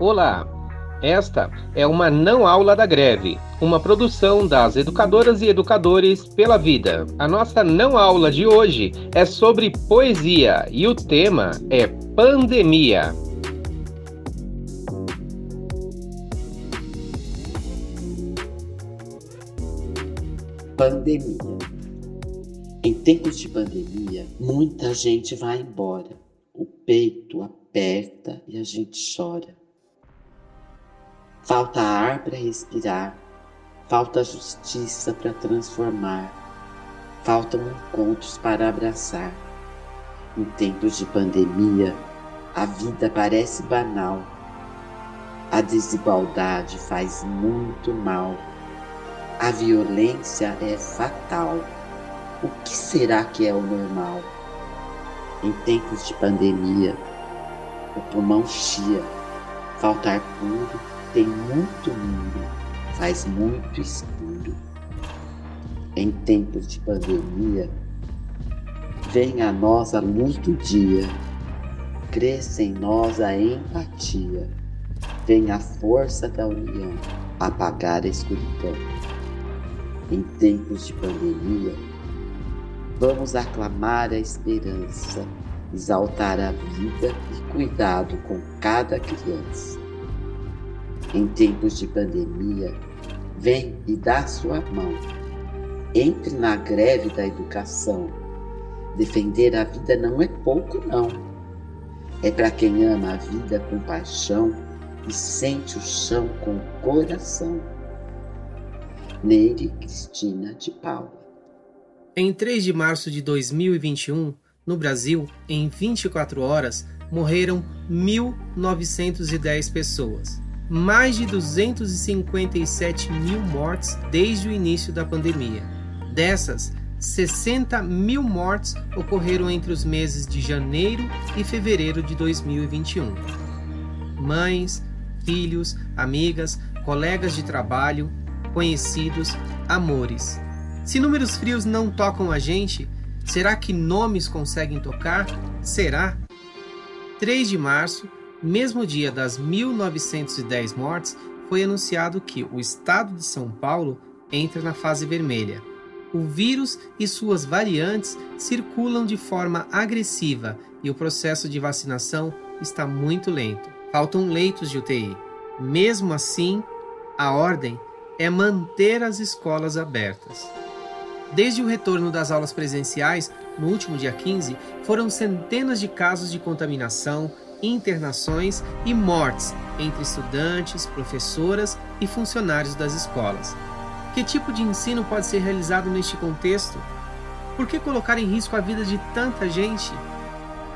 Olá! Esta é uma não aula da greve, uma produção das educadoras e educadores pela vida. A nossa não aula de hoje é sobre poesia e o tema é pandemia. Pandemia. Em tempos de pandemia, muita gente vai embora. O peito aperta e a gente chora. Falta ar para respirar, falta justiça para transformar, faltam encontros para abraçar. Em tempos de pandemia, a vida parece banal. A desigualdade faz muito mal a violência é fatal. O que será que é o normal? Em tempos de pandemia, o pulmão chia, faltar puro, tem muito mundo, faz muito escuro. Em tempos de pandemia, vem a nós a luz do dia, cresça em nós a empatia, vem a força da união apagar a escuridão em tempos de pandemia, vamos aclamar a esperança, exaltar a vida e cuidado com cada criança. Em tempos de pandemia, vem e dá sua mão. Entre na greve da educação. Defender a vida não é pouco, não. É para quem ama a vida com paixão e sente o chão com o coração. Neire Cristina de Paula. Em 3 de março de 2021, no Brasil, em 24 horas, morreram 1.910 pessoas. Mais de 257 mil mortes desde o início da pandemia. Dessas, 60 mil mortes ocorreram entre os meses de janeiro e fevereiro de 2021. Mães, filhos, amigas, colegas de trabalho, conhecidos, amores. Se números frios não tocam a gente, será que nomes conseguem tocar? Será? 3 de março, mesmo dia das 1910 mortes, foi anunciado que o estado de São Paulo entra na fase vermelha. O vírus e suas variantes circulam de forma agressiva e o processo de vacinação está muito lento. Faltam leitos de UTI. Mesmo assim, a ordem é manter as escolas abertas. Desde o retorno das aulas presenciais, no último dia 15, foram centenas de casos de contaminação, internações e mortes entre estudantes, professoras e funcionários das escolas. Que tipo de ensino pode ser realizado neste contexto? Por que colocar em risco a vida de tanta gente?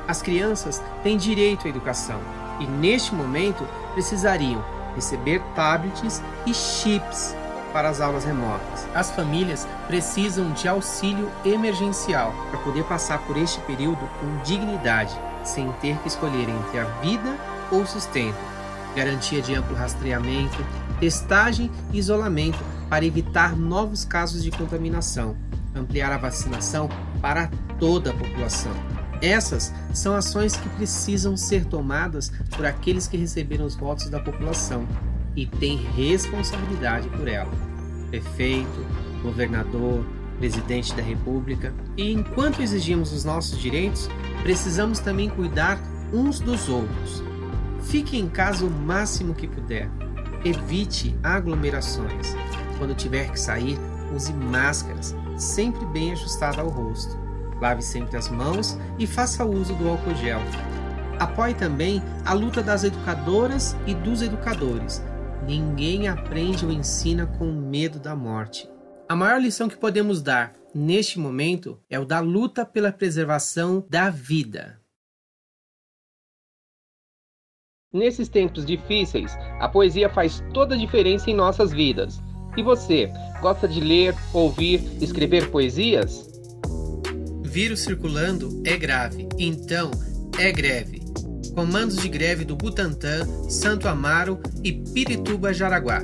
As crianças têm direito à educação e, neste momento, precisariam receber tablets e chips para as aulas remotas. As famílias precisam de auxílio emergencial para poder passar por este período com dignidade, sem ter que escolher entre a vida ou o sustento. Garantia de amplo rastreamento, testagem e isolamento para evitar novos casos de contaminação. Ampliar a vacinação para toda a população. Essas são ações que precisam ser tomadas por aqueles que receberam os votos da população e têm responsabilidade por ela. Prefeito, governador, presidente da República. E enquanto exigimos os nossos direitos, precisamos também cuidar uns dos outros. Fique em casa o máximo que puder. Evite aglomerações. Quando tiver que sair, use máscaras, sempre bem ajustada ao rosto. Lave sempre as mãos e faça uso do álcool gel. Apoie também a luta das educadoras e dos educadores. Ninguém aprende ou ensina com medo da morte. A maior lição que podemos dar neste momento é o da luta pela preservação da vida. Nesses tempos difíceis, a poesia faz toda a diferença em nossas vidas. E você, gosta de ler, ouvir, escrever poesias? Vírus circulando é grave, então é greve. Comandos de greve do Butantã, Santo Amaro e Pirituba Jaraguá.